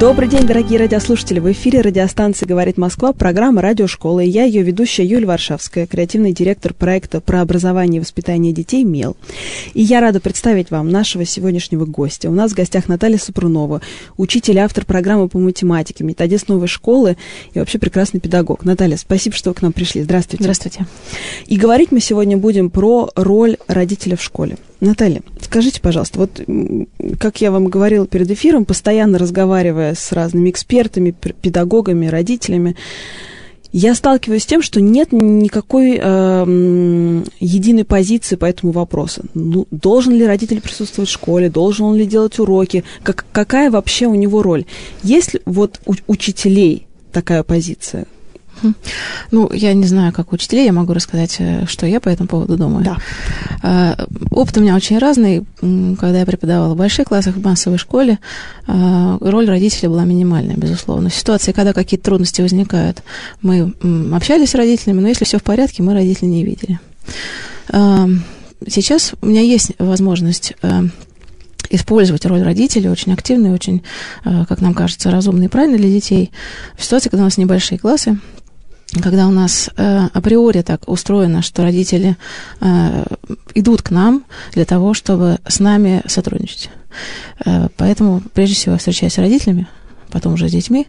Добрый день, дорогие радиослушатели. В эфире радиостанции «Говорит Москва» программа «Радиошкола». И я, ее ведущая Юлия Варшавская, креативный директор проекта про образование и воспитание детей «МЕЛ». И я рада представить вам нашего сегодняшнего гостя. У нас в гостях Наталья Супрунова, учитель и автор программы по математике, методист новой школы и вообще прекрасный педагог. Наталья, спасибо, что вы к нам пришли. Здравствуйте. Здравствуйте. И говорить мы сегодня будем про роль родителя в школе. Наталья, скажите, пожалуйста, вот как я вам говорила перед эфиром, постоянно разговаривая с разными экспертами, педагогами, родителями, я сталкиваюсь с тем, что нет никакой э, единой позиции по этому вопросу. Ну, должен ли родитель присутствовать в школе, должен он ли делать уроки, как, какая вообще у него роль? Есть ли вот у учителей такая позиция? Ну, я не знаю, как учителей, я могу рассказать, э, что я по этому поводу думаю. Да. А, опыт у меня очень разный. Когда я преподавала в больших классах в массовой школе, а, роль родителя была минимальная, безусловно. В ситуации, когда какие-то трудности возникают, мы общались с родителями, но если все в порядке, мы родителей не видели. А, сейчас у меня есть возможность использовать роль родителей очень активно и очень, как нам кажется, разумно и правильно для детей. В ситуации, когда у нас небольшие классы, когда у нас э, априори так устроено, что родители э, идут к нам для того, чтобы с нами сотрудничать. Э, поэтому, прежде всего, встречаясь с родителями, потом уже с детьми.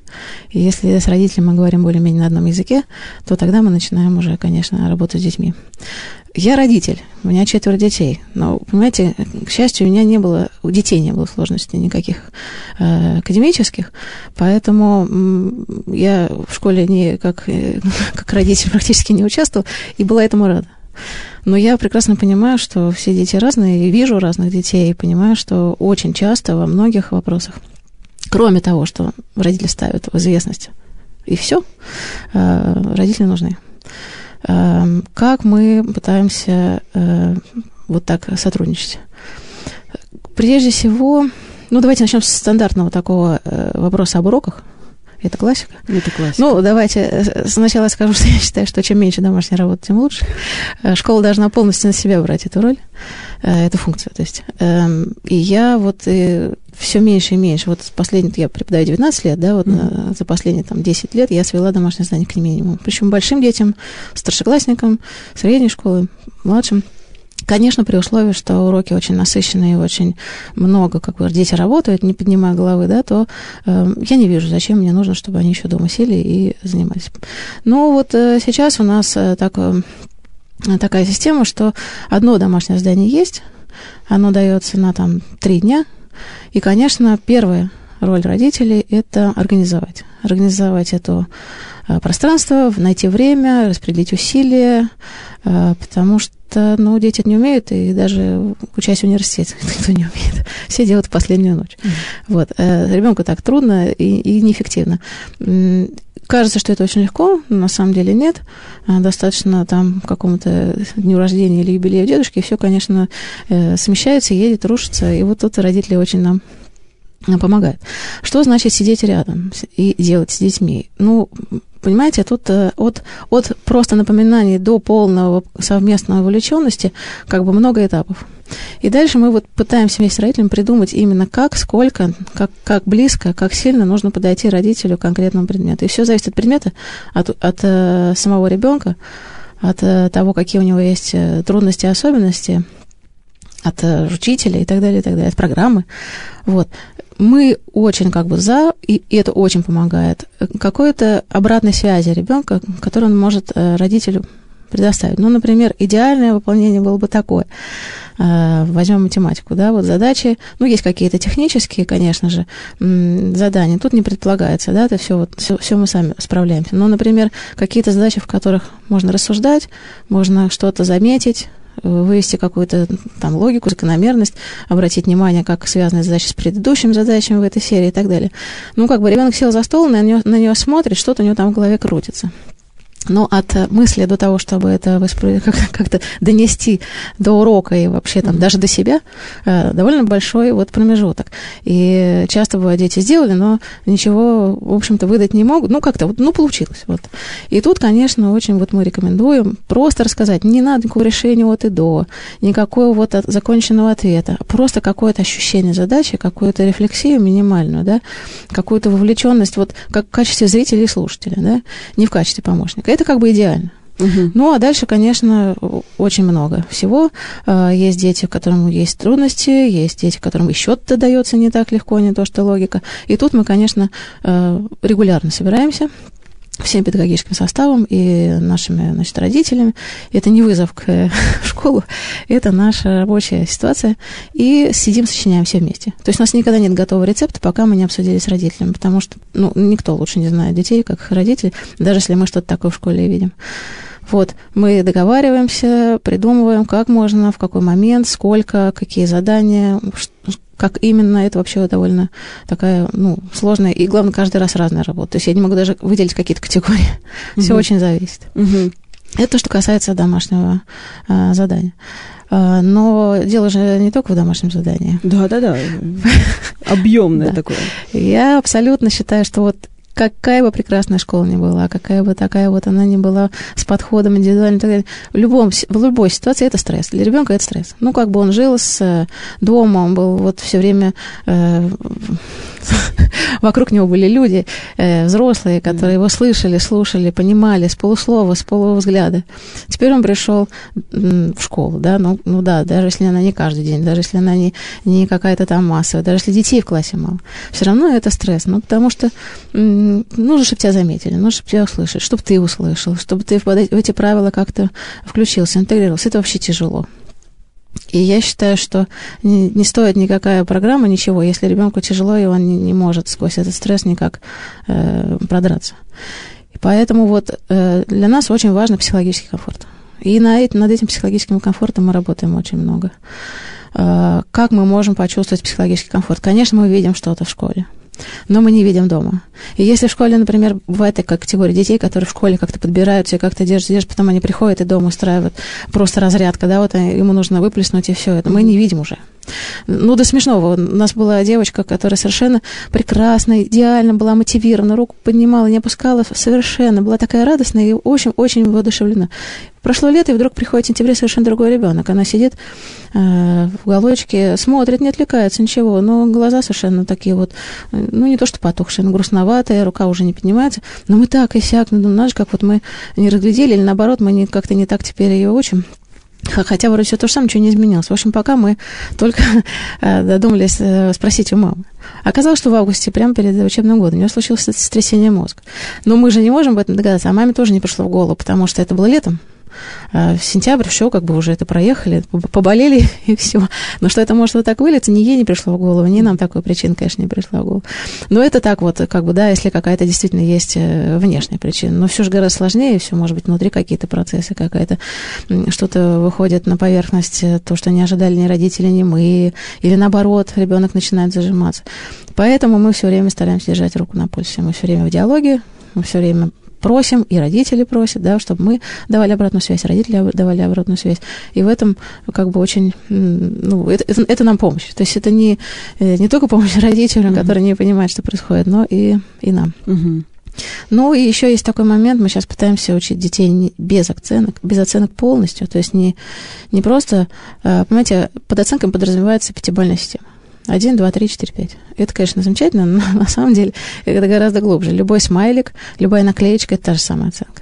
И если с родителями мы говорим более-менее на одном языке, то тогда мы начинаем уже, конечно, работать с детьми. Я родитель, у меня четверо детей, но, понимаете, к счастью, у меня не было, у детей не было сложностей никаких э, академических, поэтому я в школе не как, э, как родитель практически не участвовал и была этому рада. Но я прекрасно понимаю, что все дети разные, вижу разных детей, и понимаю, что очень часто во многих вопросах, кроме того, что родители ставят в известность, и все, э, родители нужны. Эм, как мы пытаемся э, вот так сотрудничать? Прежде всего, ну давайте начнем с стандартного такого э, вопроса об уроках. Это классика? Это классика. Ну, давайте э, сначала скажу, что я считаю, что чем меньше домашней работы, тем лучше. Школа должна полностью на себя брать эту роль, эту функцию. То есть. Эм, и я вот все меньше и меньше. Вот последний, я преподаю 19 лет, да, вот mm-hmm. за последние там 10 лет я свела домашнее задание к минимуму. Причем большим детям, старшеклассникам, средней школы, младшим. Конечно, при условии, что уроки очень насыщенные, очень много, как бы дети работают, не поднимая головы, да, то э, я не вижу, зачем мне нужно, чтобы они еще дома сели и занимались. Но вот э, сейчас у нас э, так, э, такая система, что одно домашнее задание есть, оно дается на там три дня, и, конечно, первая роль родителей – это организовать. Организовать это э, пространство, найти время, распределить усилия, э, потому что, ну, дети не умеют, и даже учась в университете никто не умеет. Все делают в последнюю ночь. Mm-hmm. Вот. Э, Ребенку так трудно и, и неэффективно. Кажется, что это очень легко, но на самом деле нет. Достаточно там какому-то дню рождения или юбилею дедушки, и все, конечно, смещается, едет, рушится. И вот тут родители очень нам помогают. Что значит сидеть рядом и делать с детьми? Ну, понимаете, тут э, от, от просто напоминаний до полного совместной вовлеченности как бы много этапов. И дальше мы вот пытаемся вместе с родителями придумать именно как, сколько, как, как близко, как сильно нужно подойти родителю к конкретному предмету. И все зависит от предмета, от, от э, самого ребенка, от э, того, какие у него есть трудности и особенности, от учителя и так далее, и так далее, от программы. Вот. Мы очень как бы за, и, и это очень помогает, какой-то обратной связи ребенка, которую он может э, родителю предоставить. Ну, например, идеальное выполнение было бы такое. Э, возьмем математику, да, вот задачи, ну, есть какие-то технические, конечно же, задания, тут не предполагается, да, это все, вот, все, все мы сами справляемся. Но, например, какие-то задачи, в которых можно рассуждать, можно что-то заметить, вывести какую-то там логику, закономерность, обратить внимание, как связаны задачи с предыдущими задачами в этой серии и так далее. Ну, как бы ребенок сел за стол, на нее, на нее смотрит, что-то у него там в голове крутится. Но от э, мысли до того, чтобы это как-то донести до урока и вообще там mm-hmm. даже до себя, э, довольно большой вот промежуток. И часто бывает, дети сделали, но ничего, в общем-то, выдать не могут. Ну, как-то, вот, ну, получилось. Вот. И тут, конечно, очень вот мы рекомендуем просто рассказать, не надо никакого решения от и до, никакого вот законченного ответа, просто какое-то ощущение задачи, какую-то рефлексию минимальную, да, какую-то вовлеченность вот как в качестве зрителя и слушателя, да, не в качестве помощника. Это как бы идеально. Угу. Ну, а дальше, конечно, очень много всего. А, есть дети, которым есть трудности, есть дети, которым и счет-то дается не так легко, не то что логика. И тут мы, конечно, а, регулярно собираемся всем педагогическим составом и нашими значит, родителями. Это не вызов к школу, это наша рабочая ситуация. И сидим, сочиняем все вместе. То есть у нас никогда нет готового рецепта, пока мы не обсудили с родителями, потому что ну, никто лучше не знает детей, как родители, даже если мы что-то такое в школе видим. Вот, мы договариваемся, придумываем, как можно, в какой момент, сколько, какие задания, как именно, это вообще довольно такая, ну, сложная, и, главное, каждый раз разная работа. То есть я не могу даже выделить какие-то категории. Угу. Все очень зависит. Угу. Это то, что касается домашнего а, задания. А, но дело же не только в домашнем задании. Да, да, да. Объемное такое. Я абсолютно считаю, что вот какая бы прекрасная школа ни была, какая бы такая вот она ни была с подходом индивидуальным, в, любом, в любой ситуации это стресс. Для ребенка это стресс. Ну, как бы он жил с э, дома, он был вот все время э, вокруг него были люди, э, взрослые, которые его слышали, слушали, понимали с полуслова, с полувзгляда. Теперь он пришел в школу, да, ну, ну да, даже если она не каждый день, даже если она не, не какая-то там массовая, даже если детей в классе мало, все равно это стресс, ну, потому что нужно, чтобы тебя заметили, нужно, чтобы тебя услышали, чтобы ты услышал, чтобы ты в эти правила как-то включился, интегрировался. Это вообще тяжело. И я считаю, что не, стоит никакая программа, ничего, если ребенку тяжело, и он не, не может сквозь этот стресс никак э, продраться. И поэтому вот э, для нас очень важно психологический комфорт. И на, над этим психологическим комфортом мы работаем очень много. Э, как мы можем почувствовать психологический комфорт? Конечно, мы видим что-то в школе но мы не видим дома. И если в школе, например, бывает такая категория детей, которые в школе как-то подбираются и как-то держат, держат, потом они приходят и дома устраивают просто разрядка, да, вот ему нужно выплеснуть и все это. Мы не видим уже. Ну, до смешного. У нас была девочка, которая совершенно прекрасно, идеально была мотивирована, руку поднимала, не опускала совершенно, была такая радостная и очень-очень воодушевлена. Прошло лето, и вдруг приходит в сентябре совершенно другой ребенок. Она сидит э, в уголочке, смотрит, не отвлекается, ничего, но глаза совершенно такие вот, ну, не то что потухшие, но грустноватые, рука уже не поднимается. Но мы так и сяк, ну, знаешь, как вот мы не разглядели, или наоборот, мы как-то не так теперь ее учим. Хотя вроде все то же самое, ничего не изменилось. В общем, пока мы только э, додумались э, спросить у мамы. Оказалось, что в августе, прямо перед учебным годом, у нее случилось сотрясение мозга. Но мы же не можем об этом догадаться, а маме тоже не пришло в голову, потому что это было летом, в сентябрь все, как бы уже это проехали, поболели и все. Но что это может вот так вылиться, ни ей не пришло в голову, ни нам такой причины, конечно, не пришла в голову. Но это так вот, как бы, да, если какая-то действительно есть э, внешняя причина. Но все же гораздо сложнее, все может быть внутри какие-то процессы, какая-то что-то выходит на поверхность, э, то, что не ожидали ни родители, ни мы, или наоборот, ребенок начинает зажиматься. Поэтому мы все время стараемся держать руку на пульсе. Мы все время в диалоге, мы все время просим, и родители просят, да, чтобы мы давали обратную связь, родители давали обратную связь. И в этом как бы очень, ну, это, это, это нам помощь. То есть это не, э, не только помощь родителям, mm-hmm. которые не понимают, что происходит, но и, и нам. Mm-hmm. Ну, и еще есть такой момент, мы сейчас пытаемся учить детей без оценок, без оценок полностью, то есть не, не просто, э, понимаете, под оценкой подразумевается пятибалльная система. Один, два, три, четыре, пять. Это, конечно, замечательно, но на самом деле это гораздо глубже. Любой смайлик, любая наклеечка – это та же самая оценка.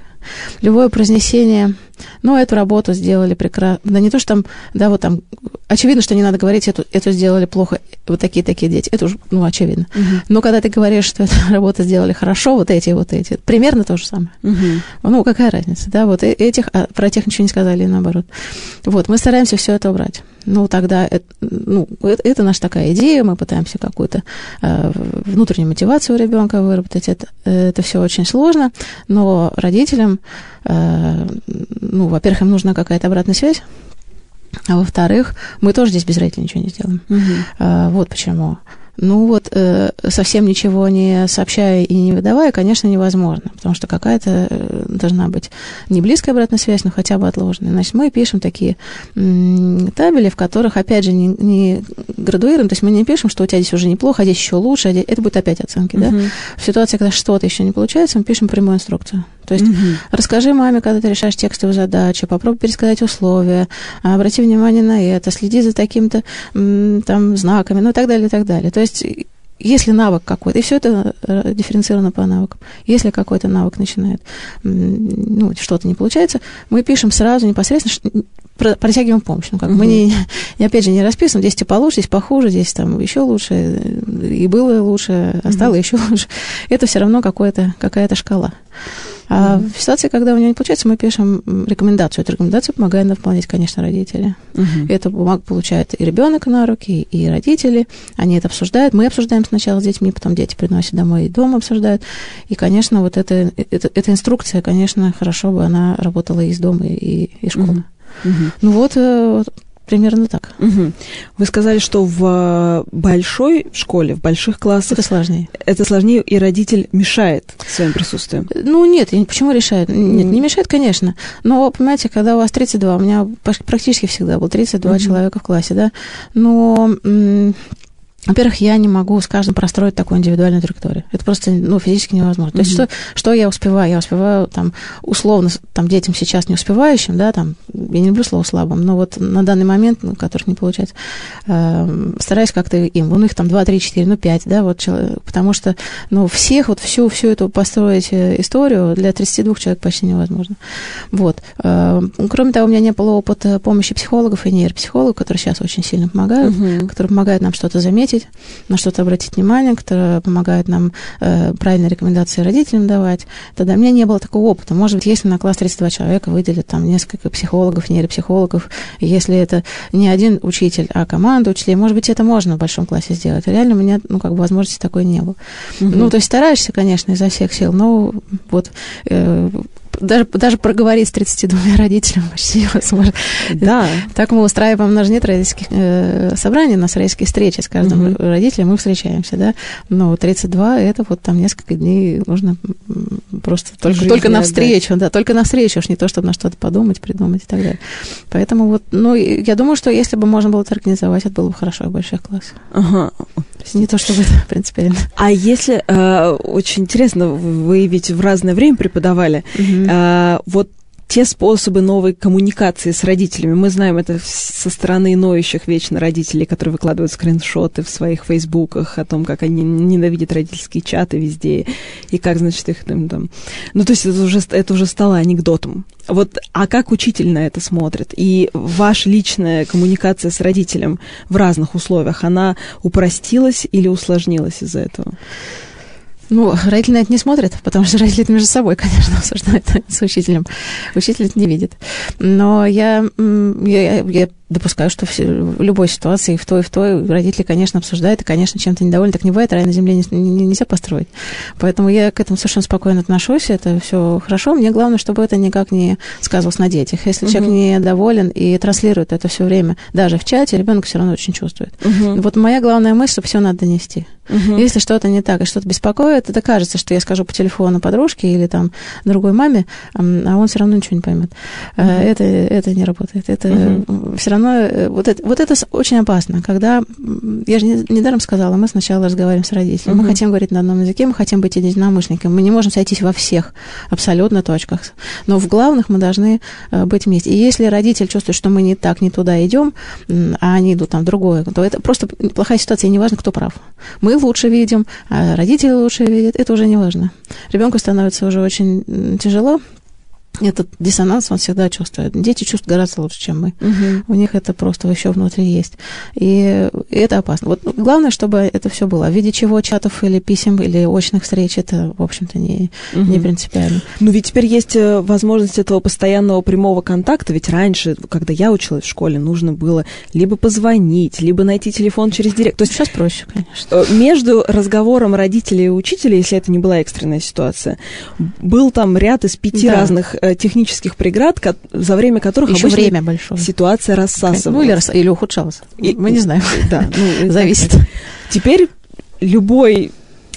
Любое произнесение, ну, эту работу сделали прекрасно. Да не то, что там, да, вот там, очевидно, что не надо говорить, эту, эту сделали плохо, вот такие-такие дети. Это уже, ну, очевидно. Uh-huh. Но когда ты говоришь, что эту работу сделали хорошо, вот эти, вот эти, примерно то же самое. Uh-huh. Ну, какая разница, да, вот э, этих, а про тех ничего не сказали, наоборот. Вот, мы стараемся все это убрать ну, тогда, это, ну, это, это наша такая идея, мы пытаемся какую-то э, внутреннюю мотивацию у ребенка выработать. Это, это все очень сложно, но родителям, э, ну, во-первых, им нужна какая-то обратная связь, а во-вторых, мы тоже здесь без родителей ничего не сделаем. Угу. Э, вот почему. Ну вот, э, совсем ничего не сообщая и не выдавая, конечно, невозможно, потому что какая-то э, должна быть не близкая обратная связь, но хотя бы отложенная. Значит, мы пишем такие табели, в которых, опять же, не, не градуируем, то есть мы не пишем, что у тебя здесь уже неплохо, а здесь еще лучше, а здесь... это будет опять оценки, uh-huh. да? В ситуации, когда что-то еще не получается, мы пишем прямую инструкцию. То есть uh-huh. расскажи маме, когда ты решаешь текстовую задачу, попробуй пересказать условия, обрати внимание на это, следи за таким-то там знаками, ну и так далее, и так далее. То есть если навык какой-то, и все это э, дифференцировано по навыкам, если какой-то навык начинает, ну, что-то не получается, мы пишем сразу непосредственно, протягиваем помощь. Ну, как угу. мы не, не, опять же, не расписываем, здесь типа лучше, здесь похуже, здесь там еще лучше, и было лучше, а стало угу. еще лучше. Это все равно какая-то шкала. А mm-hmm. в ситуации, когда у него не получается, мы пишем рекомендацию. Эту рекомендацию помогают выполнять, конечно, родители. Mm-hmm. Эту бумагу получает и ребенок на руки, и родители. Они это обсуждают. Мы обсуждаем сначала с детьми, потом дети приносят домой и дома обсуждают. И, конечно, вот эта, эта, эта инструкция, конечно, хорошо бы она работала и из дома, и из школы. Mm-hmm. Ну вот, э, Примерно так. Угу. Вы сказали, что в большой школе, в больших классах... Это сложнее. Это сложнее, и родитель мешает своим присутствием. Ну, нет, почему решает? Нет, не мешает, конечно. Но, понимаете, когда у вас 32, у меня практически всегда было 32 угу. человека в классе, да, но во-первых, я не могу с каждым простроить такую индивидуальную траекторию. Это просто ну, физически невозможно. Mm-hmm. То есть что, что я успеваю? Я успеваю там условно там детям сейчас не успевающим, да, там, я не люблю слово слабым, но вот на данный момент, ну, которых не получается, э, стараюсь как-то им, ну, их там 2, 3, 4, ну, 5, да, вот, потому что, ну, всех, вот всю, всю эту построить э, историю для 32 человек почти невозможно. Вот. Э, кроме того, у меня не было опыта помощи психологов и нейропсихологов, которые сейчас очень сильно помогают, mm-hmm. которые помогают нам что-то заметить, заметить, на что-то обратить внимание, которое помогает нам э, правильные рекомендации родителям давать. Тогда у меня не было такого опыта. Может быть, если на класс 32 человека выделят там несколько психологов, нейропсихологов, если это не один учитель, а команда учителей, может быть, это можно в большом классе сделать. реально у меня, ну, как бы возможности такой не было. Угу. Ну, то есть стараешься, конечно, изо всех сил, но вот э, даже, даже проговорить с 32 родителями почти невозможно. Да. Так мы устраиваем, у нас же нет родительских э, собраний, у нас родительские встречи с каждым угу. родителем, мы встречаемся, да. Но 32 это вот там несколько дней нужно просто только, только на встречу, да, только на встречу, уж не то, чтобы на что-то подумать, придумать и так далее. Поэтому вот, ну, я думаю, что если бы можно было это организовать, это было бы хорошо в больших классах. Ага. Не то чтобы это принципиально. А если, э, очень интересно, вы ведь в разное время преподавали, угу. э, вот те способы новой коммуникации с родителями. Мы знаем это со стороны ноющих вечно родителей, которые выкладывают скриншоты в своих фейсбуках о том, как они ненавидят родительские чаты везде, и как, значит, их там... там... Ну, то есть это уже, это уже стало анекдотом. Вот, а как учитель на это смотрит? И ваша личная коммуникация с родителем в разных условиях, она упростилась или усложнилась из-за этого? Ну, родители на это не смотрят, потому что родители между собой, конечно, обсуждают с учителем. Учитель это не видит. Но я, я, я допускаю, что в любой ситуации, в той, и в той, родители, конечно, обсуждают, и, конечно, чем-то недовольны. Так не бывает, рай на земле не, не, нельзя построить. Поэтому я к этому совершенно спокойно отношусь, это все хорошо. Мне главное, чтобы это никак не сказывалось на детях. Если угу. человек недоволен и транслирует это все время, даже в чате, ребенок все равно очень чувствует. Угу. Вот моя главная мысль, что все надо донести. Угу. Если что-то не так и что-то беспокоит, это кажется, что я скажу по телефону подружке или там другой маме, а он все равно ничего не поймет. Угу. Это, это не работает. Это угу. все равно равно э, вот это, вот это очень опасно, когда, я же недаром сказала, мы сначала разговариваем с родителями, угу. мы хотим говорить на одном языке, мы хотим быть единомышленниками, мы не можем сойтись во всех абсолютно точках, но в главных мы должны э, быть вместе. И если родитель чувствует, что мы не так, не туда идем, а они идут там в другое, то это просто плохая ситуация, и неважно, кто прав. Мы лучше видим, а родители лучше видят, это уже не важно. Ребенку становится уже очень тяжело, этот диссонанс он всегда чувствует. Дети чувствуют гораздо лучше, чем мы. Угу. У них это просто еще внутри есть. И это опасно. Вот главное, чтобы это все было. В виде чего чатов или писем, или очных встреч, это, в общем-то, не, угу. не принципиально. Ну, ведь теперь есть э, возможность этого постоянного прямого контакта. Ведь раньше, когда я училась в школе, нужно было либо позвонить, либо найти телефон через директ. То есть сейчас проще, конечно. Э, между разговором родителей и учителя, если это не была экстренная ситуация, был там ряд из пяти да. разных технических преград, за время которых Еще обычно время большое. ситуация рассасывалась. Ну, или, или ухудшалась. И, Мы не знаем. Да, ну, зависит. Теперь любой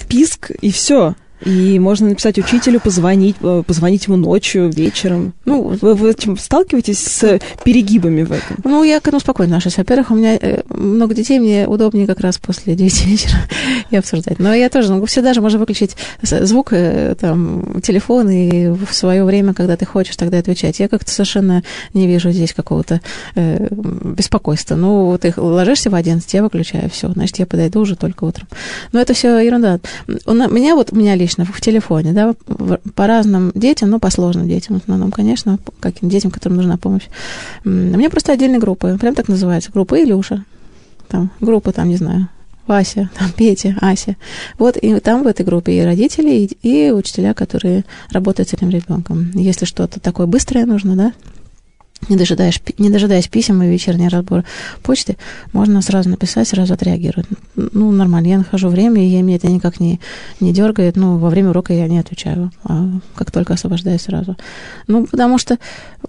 писк, и все. И можно написать учителю, позвонить, э, позвонить ему ночью, вечером. Ну, вы, вы сталкиваетесь с перегибами в этом? Ну, я к этому спокойно отношусь. Во-первых, у меня э, много детей, мне удобнее как раз после 9 вечера и обсуждать. Но я тоже, ну, всегда же можно выключить звук, э, там, телефон и в свое время, когда ты хочешь, тогда отвечать. Я как-то совершенно не вижу здесь какого-то э, беспокойства. Ну, ты ложишься в 11, я выключаю, все, значит, я подойду уже только утром. Но это все ерунда. У меня вот, у меня лично в телефоне, да, по разным детям, ну, по сложным детям в основном, конечно, каким детям, которым нужна помощь. У меня просто отдельные группы, прям так называется, группа Илюша, там, группа, там, не знаю, Вася, там, Петя, Ася. Вот, и там в этой группе и родители, и, и учителя, которые работают с этим ребенком. Если что-то такое быстрое нужно, да, не дожидаясь, не дожидаясь писем и вечерний разбор почты, можно сразу написать, сразу отреагировать. Ну, нормально, я нахожу время, и меня это никак не, не дергает. Ну, во время урока я не отвечаю, а как только освобождаюсь сразу. Ну, потому что,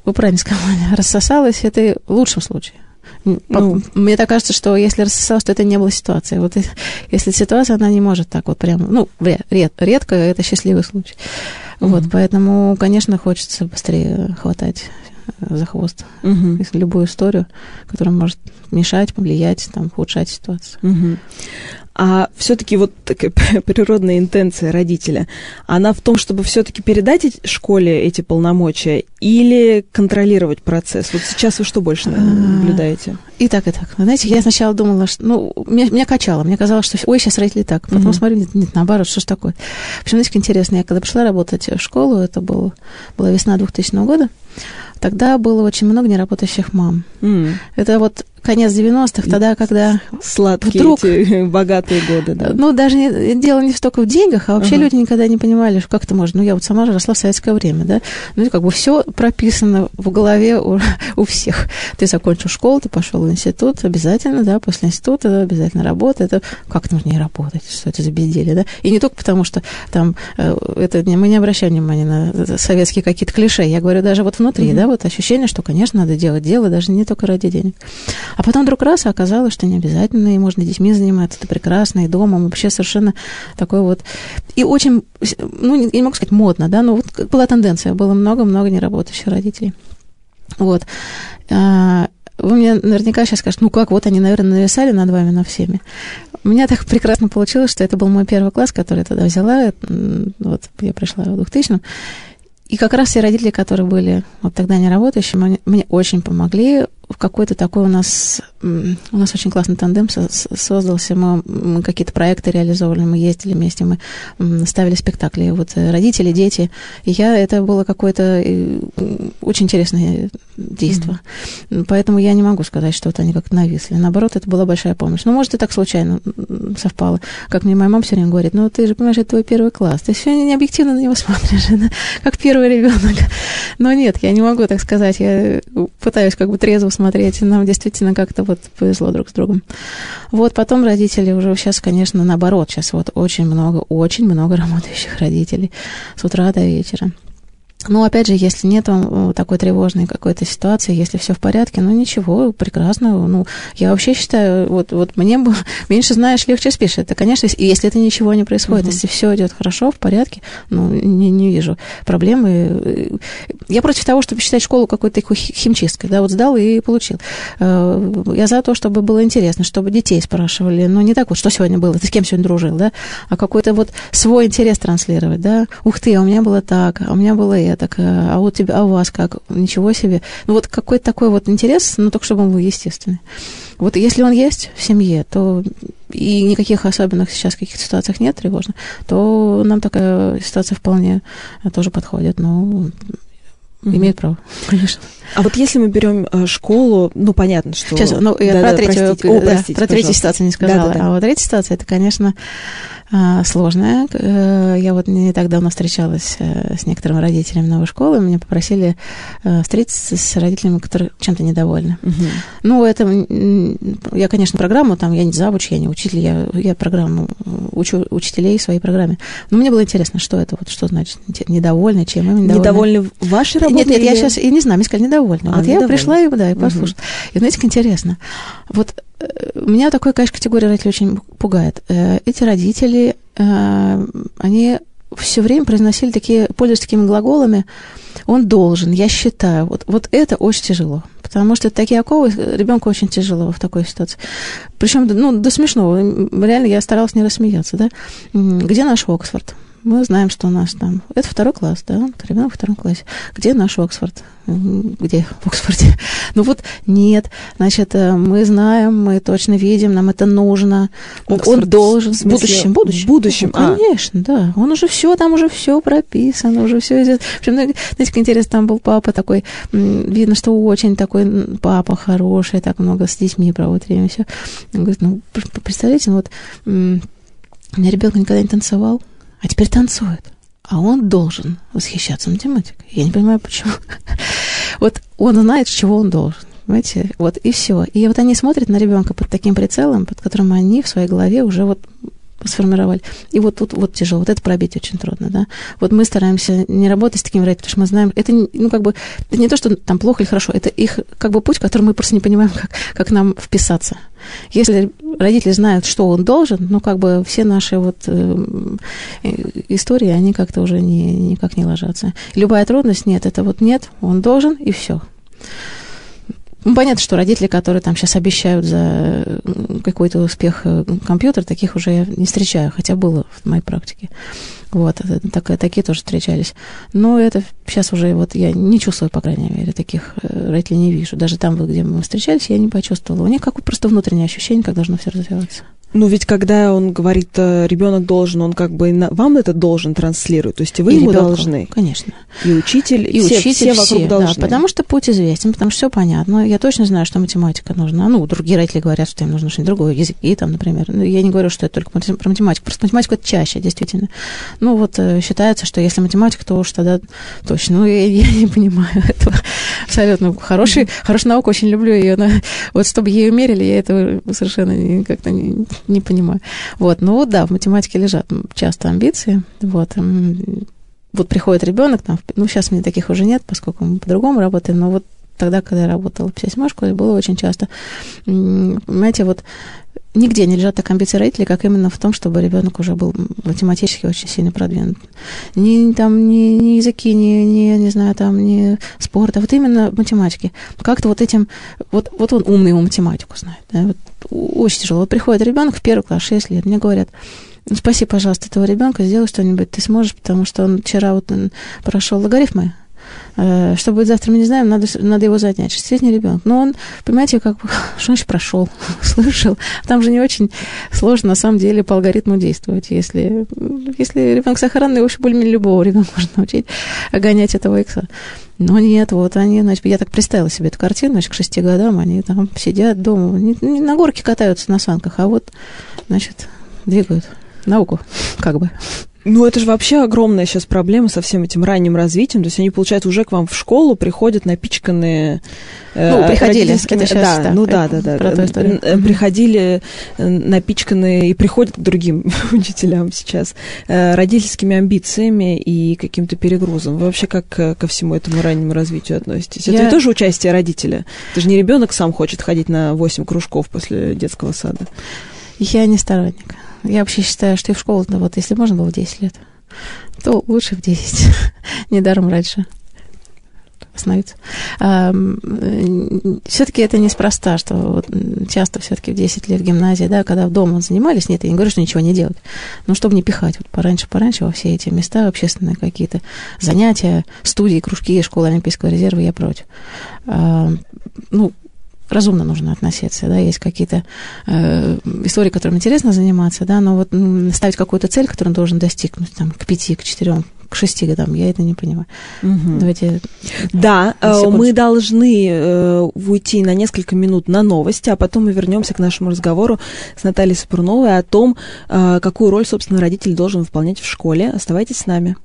вы правильно сказали, рассосалась, это в лучшем случае. Ну, мне так кажется, что если рассосалась, то это не было ситуации. Вот если ситуация, она не может так вот прямо, ну, ред, редко это счастливый случай. Mm-hmm. Вот, поэтому, конечно, хочется быстрее хватать за хвост угу. любую историю, которая может мешать, повлиять, там, ухудшать ситуацию. Угу. А все-таки вот такая природная интенция родителя, она в том, чтобы все-таки передать школе эти полномочия или контролировать процесс? Вот сейчас вы что больше а, наблюдаете? И так, и так. Знаете, я сначала думала, что... Ну, меня, меня качало. Мне казалось, что ой, сейчас родители так. Потом mm-hmm. смотрю, нет, нет, наоборот, что ж такое. В общем, знаете, интересно, я когда пришла работать в школу, это был, была весна 2000 года, тогда было очень много неработающих мам. Mm. Это вот конец 90-х, тогда, когда Сладкие вдруг... эти богатые годы, да. Ну, даже не, дело не столько в деньгах, а вообще uh-huh. люди никогда не понимали, как это можно. Ну, я вот сама же росла в советское время, да. Ну, как бы все прописано в голове у, у всех. Ты закончил школу, ты пошел в институт, обязательно, да, после института обязательно работа. Это как нужно не работать, что это за безделие, да. И не только потому, что там э, это мы не обращаем внимания на советские какие-то клише. Я говорю даже вот внутри, uh-huh. да, вот ощущение, что, конечно, надо делать дело, даже не только ради денег. А потом вдруг раз оказалось, что не обязательно, и можно детьми заниматься, это прекрасно, и домом, вообще совершенно такой вот... И очень, ну, я не могу сказать модно, да, но вот была тенденция, было много-много неработающих родителей. Вот. А, вы мне наверняка сейчас скажете, ну как, вот они, наверное, нависали над вами, на всеми. У меня так прекрасно получилось, что это был мой первый класс, который я тогда взяла. Вот я пришла в 2000 и как раз все родители, которые были вот тогда не работающими, мне очень помогли в какой-то такой у нас у нас очень классный тандем создался. Мы, мы какие-то проекты реализовывали, мы ездили вместе, мы ставили спектакли. Вот э, родители, дети. И я, это было какое-то э, очень интересное действие. Mm-hmm. Поэтому я не могу сказать, что вот они как-то нависли. Наоборот, это была большая помощь. Ну, может, и так случайно совпало. Как мне моя мама все время говорит, ну, ты же понимаешь, это твой первый класс. Ты все не объективно на него смотришь, как первый ребенок. Но нет, я не могу так сказать. Я пытаюсь как бы трезво смотреть. Нам действительно как-то вот повезло друг с другом. Вот потом родители уже сейчас, конечно, наоборот, сейчас вот очень много, очень много работающих родителей с утра до вечера. Ну, опять же, если нет э, такой тревожной какой-то ситуации, если все в порядке, ну ничего, прекрасно. Ну, я вообще считаю, вот, вот мне бы меньше знаешь, легче спишь. Это, конечно, если это ничего не происходит, угу. если все идет хорошо, в порядке, ну, не, не вижу проблемы. Я против того, чтобы считать школу какой-то химчисткой, да, вот сдал и получил. Э, я за то, чтобы было интересно, чтобы детей спрашивали, ну, не так вот, что сегодня было, ты с кем сегодня дружил, да, а какой-то вот свой интерес транслировать, да. Ух ты, а у меня было так, а у меня было это так, а у тебя, а у вас как? Ничего себе. Ну, вот какой-то такой вот интерес, но только чтобы он был естественный. Вот если он есть в семье, то и никаких особенных сейчас каких-то ситуациях нет тревожно, то нам такая ситуация вполне тоже подходит. Ну, Mm-hmm. Имеет право, конечно. А вот если мы берем э, школу, ну понятно, что. Сейчас, ну я да, про, да, третью, простите, о, простите, про третью ситуацию не сказала. Да, да, да. А вот третья ситуация это, конечно, а, сложная. Э, я вот не так давно встречалась э, с некоторыми родителями новой школы. Меня попросили э, встретиться с родителями, которые чем-то недовольны. Угу. Ну, это... Я, конечно, программу, там, я не завуч, я не учитель, я, я программу учу учителей в своей программе. Но мне было интересно, что это, вот что значит недовольны, чем им недовольны. Недовольны вашей работой? Нет, нет, или... я сейчас, я не знаю, мне сказали недовольны. А, вот недовольны. я пришла и, да, и послушала. Угу. И, знаете, как интересно. Вот у меня такой, конечно, категория родителей очень пугает? Э, эти родители, э, они все время произносили такие, пользуясь такими глаголами, он должен, я считаю. Вот, вот это очень тяжело. Потому что такие оковы ребенку очень тяжело в такой ситуации. Причем, ну, до смешного. Реально я старалась не рассмеяться, да. Где наш Оксфорд? Мы знаем, что у нас там... Это второй класс, да? Ребенок в втором классе. Где наш Оксфорд? Где в Оксфорде? Ну вот нет. Значит, э, мы знаем, мы точно видим, нам это нужно. Оксфорд он должен... В будущем. будущем. В будущем. Ну, конечно, а. да. Он уже все, там уже все прописано, уже все идет. Причем, знаете, как интересно, там был папа такой, видно, что очень такой папа хороший, так много с детьми проводит время, все. Он говорит, ну, представляете, ну вот у меня ребенок никогда не танцевал, а теперь танцует. А он должен восхищаться математикой. Я не понимаю, почему. Вот он знает, чего он должен. Понимаете? Вот и все. И вот они смотрят на ребенка под таким прицелом, под которым они в своей голове уже вот сформировали. И вот тут вот тяжело, вот это пробить очень трудно, да. Вот мы стараемся не работать с такими родителями, потому что мы знаем, это, ну, как бы, это не то, что там плохо или хорошо, это их, как бы, путь, который мы просто не понимаем, как, как нам вписаться. Если родители знают, что он должен, ну, как бы, все наши вот э, истории, они как-то уже не, никак не ложатся. Любая трудность, нет, это вот нет, он должен, и все. Ну, понятно, что родители, которые там сейчас обещают за какой-то успех э, компьютер, таких уже я не встречаю, хотя было в моей практике. Вот, так, такие тоже встречались. Но это сейчас уже вот я не чувствую, по крайней мере, таких э, родителей не вижу. Даже там, где мы встречались, я не почувствовала. У них как просто внутреннее ощущение, как должно все развиваться. Ну, ведь когда он говорит, э, ребенок должен, он как бы на, вам это должен транслировать, то есть вы и ему ребенку, должны. Конечно. И учитель, и все, учитель, все вокруг все, должны. Да, потому что путь известен, потому что все понятно. Я точно знаю, что математика нужна. Ну, другие родители говорят, что им нужно что-нибудь другое, языки там, например. Ну, я не говорю, что это только про математику, просто математику это чаще, действительно. Ну, вот э, считается, что если математика, то уж тогда точно. Ну, я, я не понимаю этого абсолютно. Хороший, mm-hmm. Хорошая наука, очень люблю ее, но вот чтобы ее мерили, я этого совершенно как-то не, не понимаю. Вот, ну да, в математике лежат часто амбиции, вот. Вот приходит ребенок, там, ну, сейчас у меня таких уже нет, поскольку мы по-другому работаем, но вот тогда, когда я работала школе, было очень часто. Понимаете, вот нигде не лежат так амбиции родителей, как именно в том, чтобы ребенок уже был математически очень сильно продвинут. Ни там, ни, ни языки, ни, ни, не знаю, там, ни спорт, а вот именно математики. Как-то вот этим, вот, вот он умный, ему математику знает. Да, вот очень тяжело. Вот приходит ребенок в первый класс, 6 лет, мне говорят, ну, спаси, пожалуйста, этого ребенка, сделай что-нибудь, ты сможешь, потому что он вчера вот он прошел логарифмы, что будет завтра, мы не знаем, надо, надо его занять. Шестилетний ребенок. Но он, понимаете, как бы, что значит прошел, слышал. Там же не очень сложно, на самом деле, по алгоритму действовать. Если, если ребенок сохранный, вообще более-менее любого ребенка можно научить гонять этого икса. Но нет, вот они, значит, я так представила себе эту картину, значит, к шести годам они там сидят дома, не, не на горке катаются на санках, а вот, значит, двигают науку, как бы. Ну, это же вообще огромная сейчас проблема со всем этим ранним развитием. То есть они, получается, уже к вам в школу приходят напичканные... Э, ну, приходили. Это сейчас, да, да, ну да, да, да. Да, приходили э, напичканные и приходят к другим учителям сейчас э, родительскими амбициями и каким-то перегрузом. Вы вообще как ко всему этому раннему развитию относитесь? Это Я... тоже участие родителя? Это же не ребенок сам хочет ходить на 8 кружков после детского сада. Я не сторонник. Я вообще считаю, что и в школу, ну, вот если можно было в 10 лет, то лучше в 10. Недаром раньше остановиться. Все-таки это неспроста, что вот часто все-таки в 10 лет гимназии, да, когда в дома занимались, нет, я не говорю, что ничего не делать, но чтобы не пихать вот пораньше, пораньше во все эти места, общественные какие-то занятия, студии, кружки, школы Олимпийского резерва, я против. Ну, разумно нужно относиться, да, есть какие-то э, истории, которым интересно заниматься, да, но вот ставить какую-то цель, которую он должен достигнуть, там, к пяти, к четырем, к шести годам, я это не понимаю. Угу. Давайте... Да, э, мы должны э, уйти на несколько минут на новости, а потом мы вернемся к нашему разговору с Натальей Сапурновой о том, э, какую роль, собственно, родитель должен выполнять в школе. Оставайтесь с нами.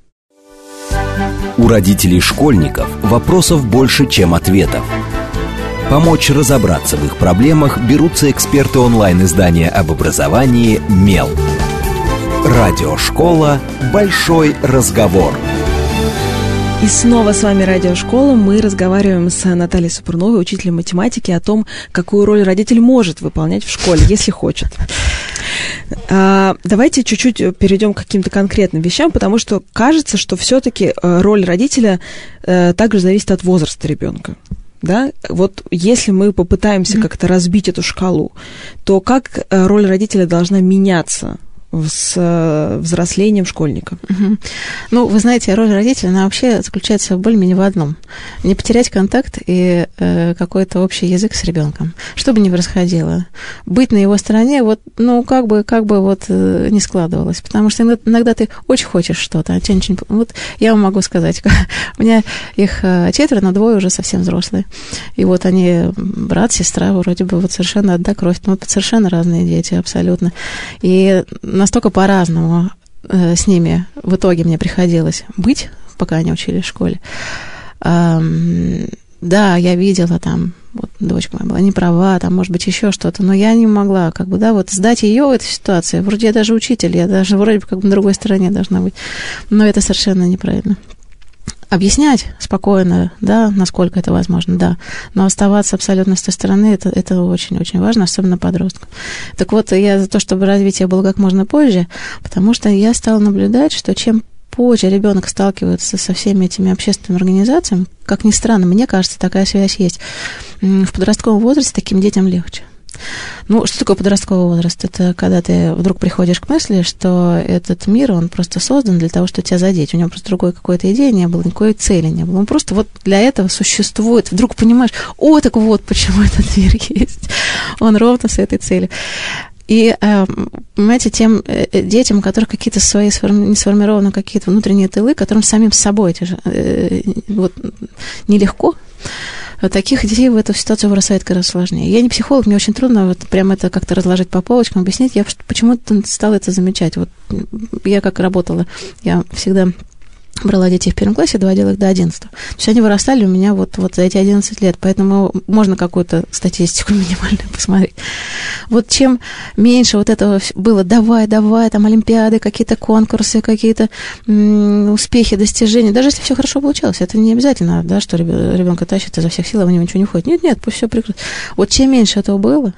У родителей школьников вопросов больше, чем ответов. Помочь разобраться в их проблемах берутся эксперты онлайн-издания об образовании «Мел». Радиошкола «Большой разговор». И снова с вами Радиошкола. Мы разговариваем с Натальей Супруновой, учителем математики, о том, какую роль родитель может выполнять в школе, если хочет. А, давайте чуть-чуть перейдем к каким-то конкретным вещам, потому что кажется, что все-таки э, роль родителя э, также зависит от возраста ребенка. Да, вот если мы попытаемся mm-hmm. как-то разбить эту шкалу, то как э, роль родителя должна меняться с э, взрослением школьника. Угу. Ну, вы знаете, роль родителя, она вообще заключается более-менее в одном. Не потерять контакт и э, какой-то общий язык с ребенком. Что бы ни происходило. Быть на его стороне, вот, ну, как бы, как бы вот э, не складывалось. Потому что иногда, ты очень хочешь что-то, а тебе ничего не... Вот я вам могу сказать, у меня их э, четверо, но двое уже совсем взрослые. И вот они, брат, сестра, вроде бы вот совершенно одна кровь, но совершенно разные дети, абсолютно. И настолько по-разному э, с ними в итоге мне приходилось быть, пока они учились в школе. Да, я видела там, вот дочка моя была не права, там, может быть, еще что-то, но я не могла, как бы, да, вот сдать ее в этой ситуации. Вроде я даже учитель, я даже вроде бы как бы на другой стороне должна быть. Но это совершенно неправильно объяснять спокойно, да, насколько это возможно, да, но оставаться абсолютно с той стороны, это, это очень-очень важно, особенно подросткам. Так вот, я за то, чтобы развитие было как можно позже, потому что я стала наблюдать, что чем позже ребенок сталкивается со всеми этими общественными организациями, как ни странно, мне кажется, такая связь есть. В подростковом возрасте таким детям легче. Ну, что такое подростковый возраст? Это когда ты вдруг приходишь к мысли, что этот мир, он просто создан для того, чтобы тебя задеть. У него просто другой какой-то идеи не было, никакой цели не было. Он просто вот для этого существует. Вдруг понимаешь, о, так вот почему этот мир есть. Он ровно с этой целью. И, эм, понимаете, тем э, э, детям, у которых какие-то свои не сформированы какие-то внутренние тылы, которым самим с собой эти же, э, вот, таких детей в эту ситуацию бросает гораздо сложнее. Я не психолог, мне очень трудно вот прямо это как-то разложить по полочкам, объяснить. Я почему-то стала это замечать. Вот я как работала, я всегда брала детей в первом классе, доводила их до 11. То есть они вырастали у меня вот, вот за эти 11 лет, поэтому можно какую-то статистику минимальную посмотреть. Вот чем меньше вот этого было давай, давай, там олимпиады, какие-то конкурсы, какие-то успехи, достижения, даже если все хорошо получалось, это не обязательно, да, что ребенка тащит изо всех сил, а у него ничего не входит. Нет, нет, пусть все прекрасно. Вот чем меньше этого было,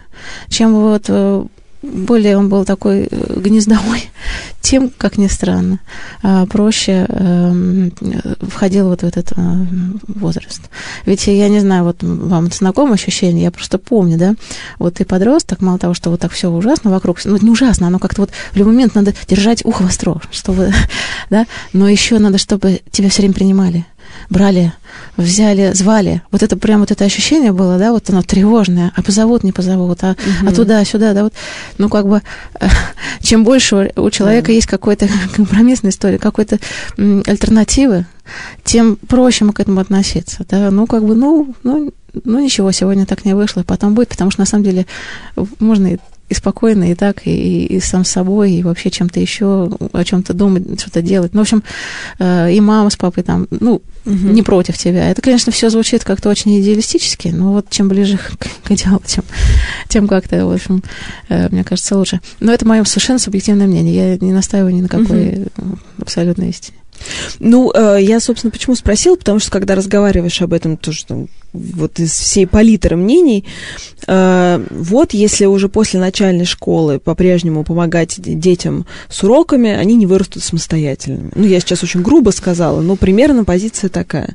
чем вот э, более он был такой э, гнездовой, тем, как ни странно, а, проще эм, входил вот в этот э, возраст. Ведь я не знаю, вот вам это знакомое ощущение, я просто помню, да, вот ты подросток, мало того, что вот так все ужасно вокруг, ну, не ужасно, оно как-то вот в любой момент надо держать ухо востро, чтобы, да, но еще надо, чтобы тебя все время принимали, брали, взяли, звали. Вот это прям вот это ощущение было, да, вот оно тревожное, а позовут, не позовут, а, угу. а туда, сюда, да, вот, ну, как бы, чем больше у человека да. есть какой-то компромиссная история, какой-то альтернативы, тем проще мы к этому относиться, да, ну, как бы, ну, ну, ну, ничего, сегодня так не вышло, потом будет, потому что, на самом деле, можно и и спокойно, и так, и, и сам собой, и вообще чем-то еще, о чем-то думать, что-то делать. Ну, в общем, э, и мама с папой там, ну, угу. не против тебя. Это, конечно, все звучит как-то очень идеалистически, но вот чем ближе к, к идеалу, тем, тем как-то, в общем, э, мне кажется, лучше. Но это мое совершенно субъективное мнение. Я не настаиваю ни на какой угу. абсолютной истине. Ну, э, я, собственно, почему спросил, потому что когда разговариваешь об этом, тоже там, вот из всей палитры мнений, э, вот если уже после начальной школы по-прежнему помогать детям с уроками, они не вырастут самостоятельными. Ну, я сейчас очень грубо сказала, но примерно позиция такая.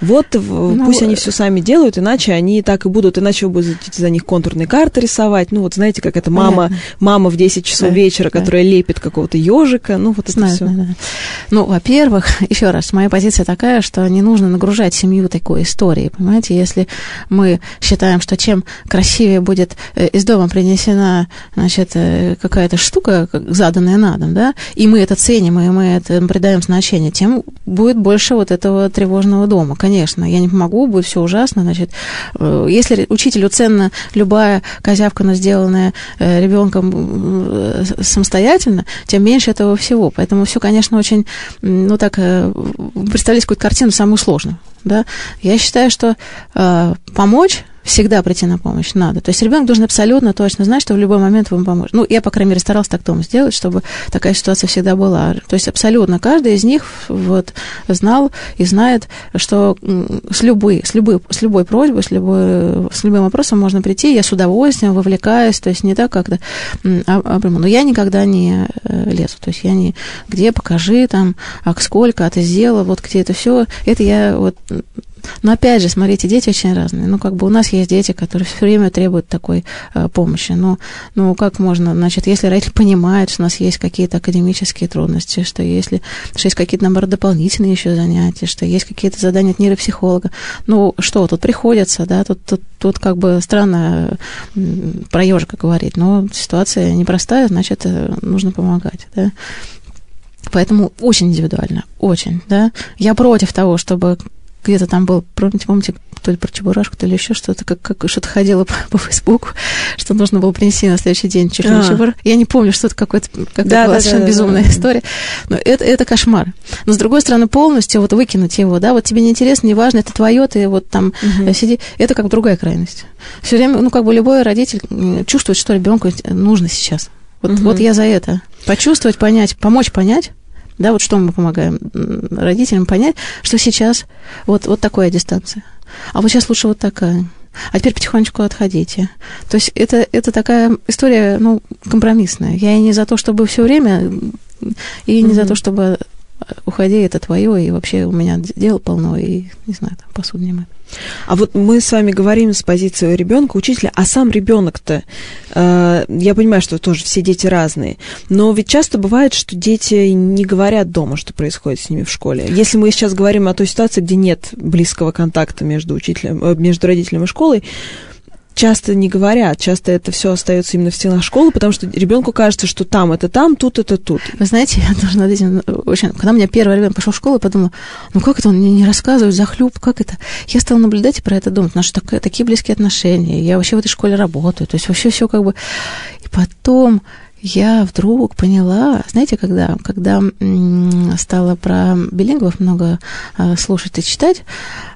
Вот ну, пусть они все сами делают, иначе они так и будут, иначе вы будете за них контурные карты рисовать. Ну, вот знаете, как это мама, мама в 10 часов да, вечера, да. которая лепит какого-то ежика. Ну, вот Знаю, это все. Да, да. Ну, во-первых, еще раз, моя позиция такая, что не нужно нагружать семью такой историей. Понимаете, если мы считаем, что чем красивее будет э, из дома принесена, значит, э, какая-то штука, заданная на дом, да, и мы это ценим, и мы это придаем значение, тем будет больше вот этого тревожного дома конечно, я не помогу, будет все ужасно, значит, э, если учителю ценна любая козявка, но сделанная э, ребенком э, самостоятельно, тем меньше этого всего. Поэтому все, конечно, очень, ну так, представлять какую-то картину самую сложную. Да? Я считаю, что э, помочь всегда прийти на помощь надо. То есть ребенок должен абсолютно точно знать, что в любой момент вам поможет. Ну, я, по крайней мере, старалась так дома сделать, чтобы такая ситуация всегда была. То есть абсолютно каждый из них вот знал и знает, что с любой, с любой, с любой просьбой, с, любой, с любым вопросом можно прийти, я с удовольствием вовлекаюсь, то есть не так как-то, а, а, но я никогда не э, лезу, то есть я не, где покажи там, а сколько, а ты сделала, вот где это все, это я вот но опять же, смотрите, дети очень разные. Ну, как бы у нас есть дети, которые все время требуют такой э, помощи. Но, ну, как можно, значит, если родитель понимает, что у нас есть какие-то академические трудности, что если, что есть какие-то, наоборот, дополнительные еще занятия, что есть какие-то задания от нейропсихолога, ну, что, тут приходится, да, тут, тут, тут как бы странно про ежика говорить, но ситуация непростая, значит, э, нужно помогать, да. Поэтому очень индивидуально, очень, да. Я против того, чтобы где-то там был, помните, помните, то ли про Чебурашку, то ли еще что-то, как, как что-то ходило по, по Фейсбуку, что нужно было принести на следующий день чуть ли не Чебурашку. Я не помню, что это какой-то, как да, была да, совершенно да, безумная да. история. Но это, это кошмар. Но, с другой стороны, полностью вот выкинуть его, да, вот тебе не интересно, не важно, это твое, ты вот там угу. сиди, это как другая крайность. Все время, ну, как бы любой родитель чувствует, что ребенку нужно сейчас. Вот, угу. вот я за это. Почувствовать, понять, помочь понять, да, вот что мы помогаем родителям понять, что сейчас вот, вот такая дистанция. А вот сейчас лучше вот такая. А теперь потихонечку отходите. То есть это, это такая история, ну, компромиссная. Я и не за то, чтобы все время, и не mm-hmm. за то, чтобы уходи, это твое, и вообще у меня дел полно, и, не знаю, там посуду не мыть. А вот мы с вами говорим с позиции ребенка, учителя, а сам ребенок-то, э, я понимаю, что тоже все дети разные, но ведь часто бывает, что дети не говорят дома, что происходит с ними в школе. Если мы сейчас говорим о той ситуации, где нет близкого контакта между учителем, э, между родителем и школой, часто не говорят, часто это все остается именно в стенах школы, потому что ребенку кажется, что там это там, тут это тут. Вы знаете, я тоже над этим очень... Когда у меня первый ребенок пошел в школу, я подумала, ну как это он мне не рассказывает за хлеб, как это? Я стала наблюдать и про это думать, наши так, такие близкие отношения, я вообще в этой школе работаю, то есть вообще все как бы... И потом я вдруг поняла, знаете, когда, когда стала про билингвов много а, слушать и читать,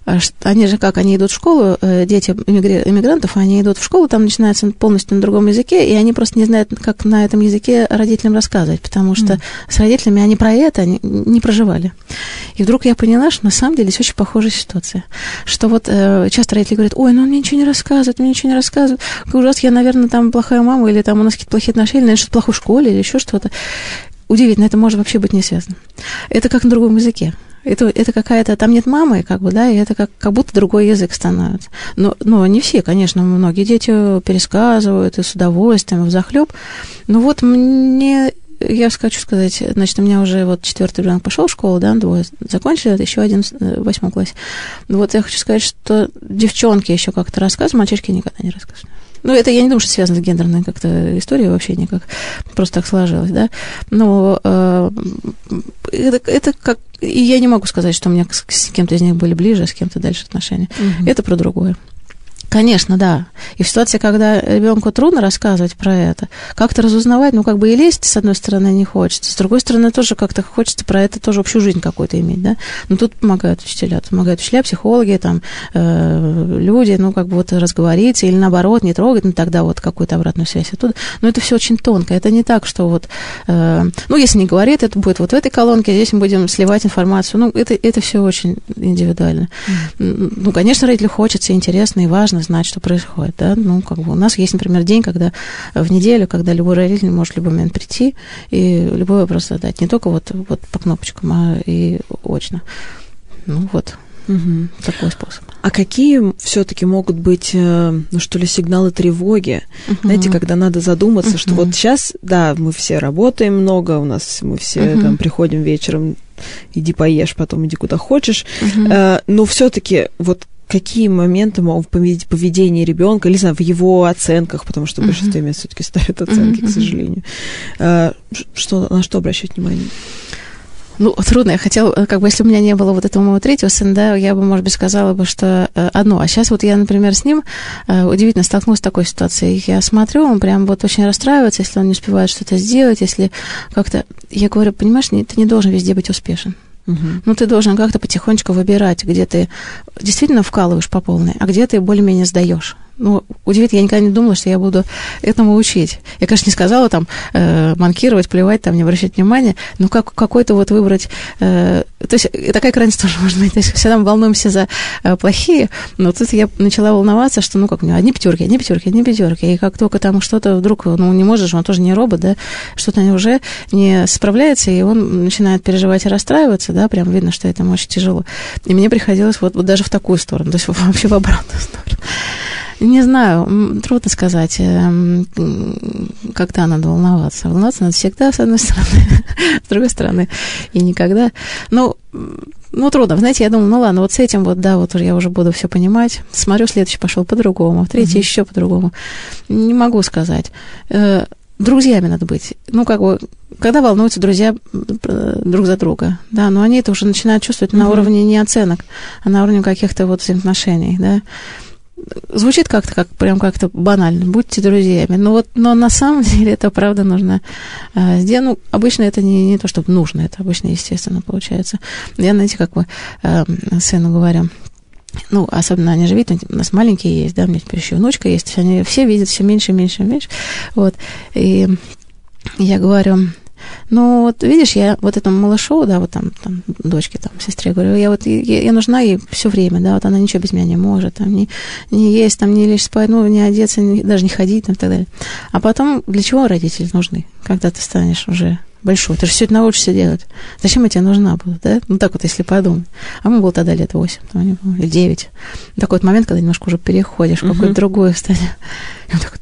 а они же как, они идут в школу, э, дети иммигрантов, они идут в школу, там начинается полностью на другом языке, и они просто не знают, как на этом языке родителям рассказывать, потому что mm. с родителями они про это не, не проживали. И вдруг я поняла, что на самом деле здесь очень похожая ситуация. Что вот э, часто родители говорят, ой, ну он мне ничего не рассказывает, мне ничего не рассказывает, как ужасно, я, наверное, там плохая мама, или там у нас какие-то плохие отношения, наверное, что-то плохо в школе, или еще что-то. Удивительно, это может вообще быть не связано. Это как на другом языке. Это, это какая-то, там нет мамы, как бы, да, и это как, как будто другой язык становится. Но, но не все, конечно, многие дети пересказывают и с удовольствием, в захлеб. Но вот мне я хочу сказать, значит, у меня уже вот четвертый ребенок пошел в школу, да, двое закончили, еще один в восьмом классе. Вот я хочу сказать, что девчонки еще как-то рассказывают, мальчишки никогда не рассказывают. Ну, это я не думаю, что связано с гендерной как-то историей вообще никак. Просто так сложилось, да. Но э, это, это как... И я не могу сказать, что у меня с, с кем-то из них были ближе, а с кем-то дальше отношения. Угу. Это про другое. Конечно, да. И в ситуации, когда ребенку трудно рассказывать про это, как-то разузнавать, ну, как бы и лезть, с одной стороны, не хочется, с другой стороны, тоже как-то хочется про это тоже общую жизнь какую-то иметь, да. Но тут помогают учителя, помогают учителя, психологи, там, э, люди, ну, как бы вот разговориться, или наоборот, не трогать, ну, тогда вот какую-то обратную связь оттуда. Но это все очень тонко, это не так, что вот, э, ну, если не говорит, это будет вот в этой колонке, здесь мы будем сливать информацию, ну, это, это все очень индивидуально. Mm. Ну, конечно, родителю хочется, интересно и важно, знать, что происходит, да, ну, как бы у нас есть, например, день, когда в неделю, когда любой родитель может в любой момент прийти и любой вопрос задать, не только вот, вот по кнопочкам, а и очно. Ну, вот, Угу, такой способ. А какие все-таки могут быть, э, ну что ли, сигналы тревоги? Угу. Знаете, когда надо задуматься, угу. что вот сейчас, да, мы все работаем много, у нас мы все угу. там приходим вечером, иди поешь, потом иди куда хочешь, угу. но все-таки вот какие моменты могут в поведении ребенка, или знаю, в его оценках, потому что в большинстве мест все-таки ставят оценки, к сожалению. А, что, на что обращать внимание? Ну, трудно. Я хотела, э, как бы, если у меня не было вот этого моего третьего сына, да, я бы, может быть, сказала бы, что э, одно. А сейчас вот я, например, с ним э, удивительно столкнулась с такой ситуацией. Я смотрю, он прям вот очень расстраивается, если он не успевает что-то сделать, если как-то... Я говорю, понимаешь, ты не должен везде быть успешен. Угу. Ну, ты должен как-то потихонечку выбирать, где ты действительно вкалываешь по полной, а где ты более-менее сдаешь. Ну, удивительно, я никогда не думала, что я буду этому учить. Я, конечно, не сказала там э, манкировать, плевать, там, не обращать внимания, но как, какой-то вот выбрать... Э, то есть такая крайность тоже может быть. То есть всегда мы волнуемся за э, плохие, но тут я начала волноваться, что, ну, как у него, одни пятерки, одни пятерки, одни пятерки. И как только там что-то вдруг, ну, не можешь, он тоже не робот, да, что-то уже не справляется, и он начинает переживать и расстраиваться, да, прям видно, что это очень тяжело. И мне приходилось вот, вот даже в такую сторону, то есть вообще в обратную сторону. Не знаю, трудно сказать, эм, когда надо волноваться. Волноваться надо всегда, с одной стороны, с другой стороны, и никогда. Ну, ну, трудно. Знаете, я думаю, ну ладно, вот с этим вот, да, вот я уже буду все понимать. Смотрю, следующий пошел по-другому, третий mm-hmm. еще по-другому. Не могу сказать. Э, друзьями надо быть. Ну, как бы, когда волнуются друзья друг за друга, да, но они это уже начинают чувствовать mm-hmm. на уровне не оценок, а на уровне каких-то вот взаимоотношений, да звучит как-то как прям как-то банально. Будьте друзьями. Но вот, но на самом деле это правда нужно э, сделать. Ну, обычно это не, не то, чтобы нужно, это обычно естественно получается. Я, знаете, как бы э, сыну говорю, ну, особенно они же видят, у нас маленькие есть, да, у меня теперь еще внучка есть, они все видят все меньше, меньше, меньше. Вот. И я говорю, ну, вот видишь, я вот этому малышу, да, вот там, там дочке, там, сестре, говорю, я вот, я, я нужна ей все время, да, вот она ничего без меня не может, там, не, не есть, там, не лечь спать, ну, не одеться, не, даже не ходить, там, и так далее. А потом, для чего родители нужны, когда ты станешь уже большой. Ты же все это научишься делать. Зачем я тебе нужна буду, да? Ну, так вот, если подумать. А мы было тогда лет восемь, там, или девять. Такой вот момент, когда немножко уже переходишь в uh-huh. какое-то другое стадию. И он такой,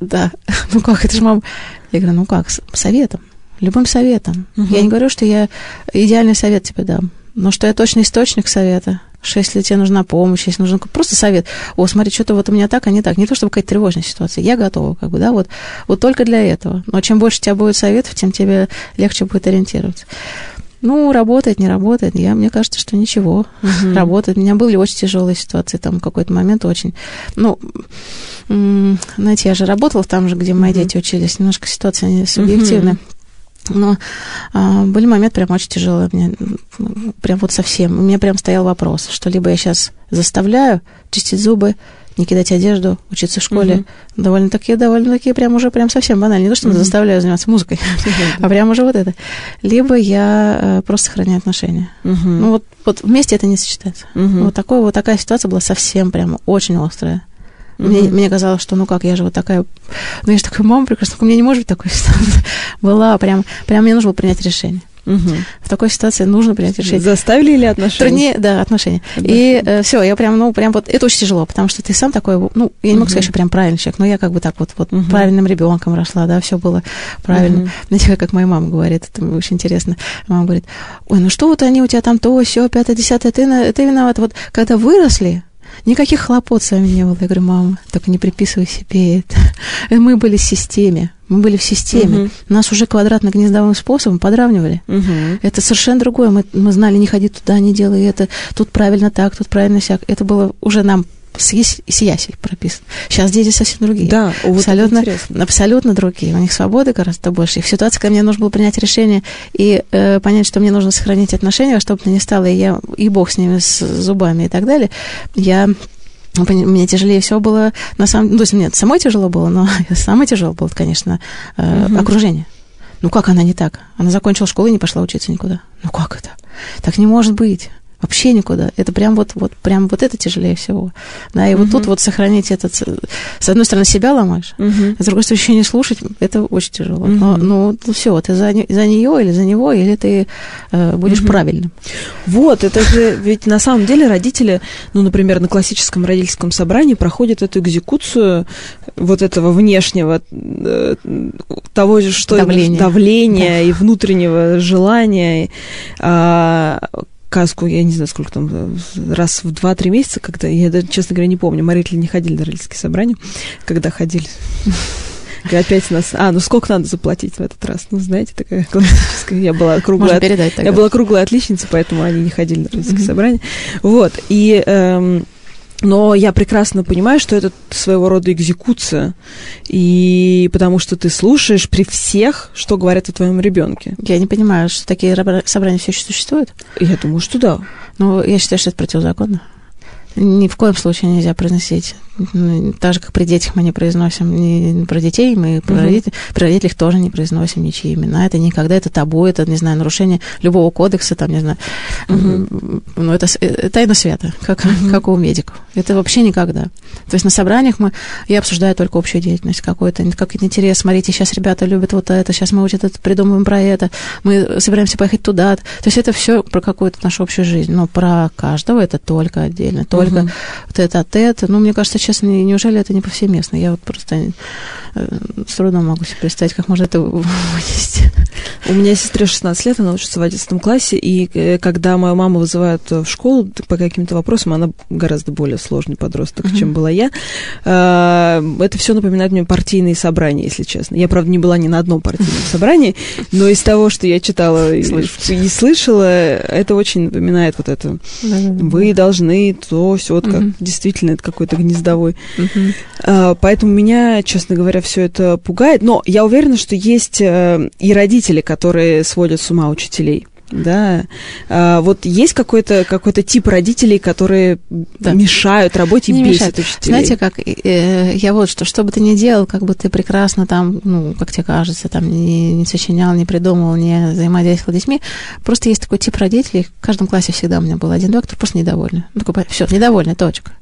да, ну как, это же мама. Я говорю, ну как, с советом любым советом. Угу. Я не говорю, что я идеальный совет тебе дам, но что я точно источник совета. Что если тебе нужна помощь, если нужен просто совет, о, смотри, что-то вот у меня так, а не так. Не то, чтобы какая-то тревожная ситуация. Я готова, как бы, да, вот, вот только для этого. Но чем больше у тебя будет советов, тем тебе легче будет ориентироваться. Ну, работает, не работает. Я, мне кажется, что ничего. Uh-huh. Работает. У меня были очень тяжелые ситуации, там какой-то момент очень. Ну, знаете, я же работала там же, где мои uh-huh. дети учились. Немножко ситуация субъективная. Uh-huh. Но а, были моменты прям очень тяжелые. Мне, прям вот совсем. У меня прям стоял вопрос, что либо я сейчас заставляю чистить зубы, не кидать одежду, учиться в школе. Uh-huh. Довольно-таки, довольно-таки прям уже прям совсем банально. Не то, что uh-huh. заставляю заниматься музыкой, а прям уже вот это. Либо я э, просто сохраняю отношения. Ну вот, вот вместе это не сочетается. Вот, такой, вот такая ситуация была совсем прям очень острая. Mm-hmm. Мне, мне казалось, что ну как, я же вот такая, ну я же такая мама прекрасная, у меня не может быть такой ситуации. Была прям, прям мне нужно было принять решение. Угу. В такой ситуации нужно принять решение. Заставили или отношения? Труднее, да, отношения. И э, все, я прям, ну, прям вот, это очень тяжело, потому что ты сам такой, ну, я не могу угу. сказать, что прям правильный человек, но я как бы так вот, вот угу. правильным ребенком росла, да, все было правильно. Угу. Знаете, как моя мама говорит, это очень интересно. Мама говорит, ой, ну что вот они у тебя там то, все, пятое, десятое, ты, ты виноват. Вот когда выросли, Никаких хлопот с вами не было. Я говорю, мама, только не приписывай себе это. Мы были в системе. Мы были в системе. Угу. Нас уже квадратно-гнездовым способом подравнивали. Угу. Это совершенно другое. Мы, мы знали, не ходи туда, не делай это. Тут правильно так, тут правильно сяк. Это было уже нам с Ясей прописан. Сейчас дети совсем другие. Да, вот абсолютно, абсолютно другие. У них свободы гораздо больше. И в ситуации, когда мне нужно было принять решение и э, понять, что мне нужно сохранить отношения, чтобы бы ни стало, и, я, и бог с ними, с зубами и так далее, я мне тяжелее всего было, на самом ну, то есть мне самой тяжело было, но самое тяжелое было, конечно, э, угу. окружение. Ну как она не так? Она закончила школу и не пошла учиться никуда. Ну как это? Так не может быть вообще никуда. Это прям вот, вот, прям вот это тяжелее всего. Да, и угу. вот тут вот сохранить этот, с одной стороны, себя ломаешь, угу. а с другой стороны, еще не слушать, это очень тяжело. Угу. Но, ну, ну все, ты за, за нее или за него, или ты э, будешь угу. правильным. Вот, это же ведь на самом деле родители, ну, например, на классическом родительском собрании проходят эту экзекуцию вот этого внешнего э, того же, что давления, давления да. и внутреннего желания, э, каску, я не знаю, сколько там, раз в два-три месяца, когда, я даже, честно говоря, не помню, мы родители не ходили на родительские собрания, когда ходили. Опять нас... А, ну сколько надо заплатить в этот раз? Ну, знаете, такая классическая. Я была круглая... От... Я была круглая отличница, поэтому они не ходили на родительские собрания. Вот. И... Эм, Но я прекрасно понимаю, что это своего рода экзекуция. И потому что ты слушаешь при всех, что говорят о твоем ребенке. Я не понимаю, что такие собрания все еще существуют. Я думаю, что да. Ну, я считаю, что это противозаконно. Ни в коем случае нельзя произносить так же, как при детях мы не произносим ни про детей, мы угу. про, родителей, при родителях тоже не произносим ничьи имена. Это никогда, это табу, это, не знаю, нарушение любого кодекса, там, не знаю. Угу. Ну, это, это тайна света, как, угу. как у медиков. Это вообще никогда. То есть на собраниях мы, я обсуждаю только общую деятельность какой-то, какой-то интерес. Смотрите, сейчас ребята любят вот это, сейчас мы вот это придумываем про это, мы собираемся поехать туда. То есть это все про какую-то нашу общую жизнь. Но про каждого это только отдельно, только угу. вот это от это. Ну, мне кажется, честно, неужели это не повсеместно? Я вот просто э, с трудом могу себе представить, как можно это вынести. У меня сестре 16 лет, она учится в 11 классе, и э, когда мою маму вызывают в школу по каким-то вопросам, она гораздо более сложный подросток, uh-huh. чем была я. А, это все напоминает мне партийные собрания, если честно. Я, правда, не была ни на одном партийном собрании, но из того, что я читала и, и слышала, это очень напоминает вот это. Вы должны то, все, вот как действительно это какой-то гнездовой. А, поэтому меня, честно говоря, все это пугает. Но я уверена, что есть э, и родители, которые сводят с ума учителей. Да. А, вот есть какой-то какой тип родителей, которые да. мешают работе и бесят учителей? Знаете, как э, я вот что, что бы ты ни делал, как бы ты прекрасно там, ну, как тебе кажется, там не, не сочинял, не придумывал, не взаимодействовал с детьми. Просто есть такой тип родителей. В каждом классе всегда у меня был один доктор, просто недовольный. Ну, такой, все, недовольный, точка.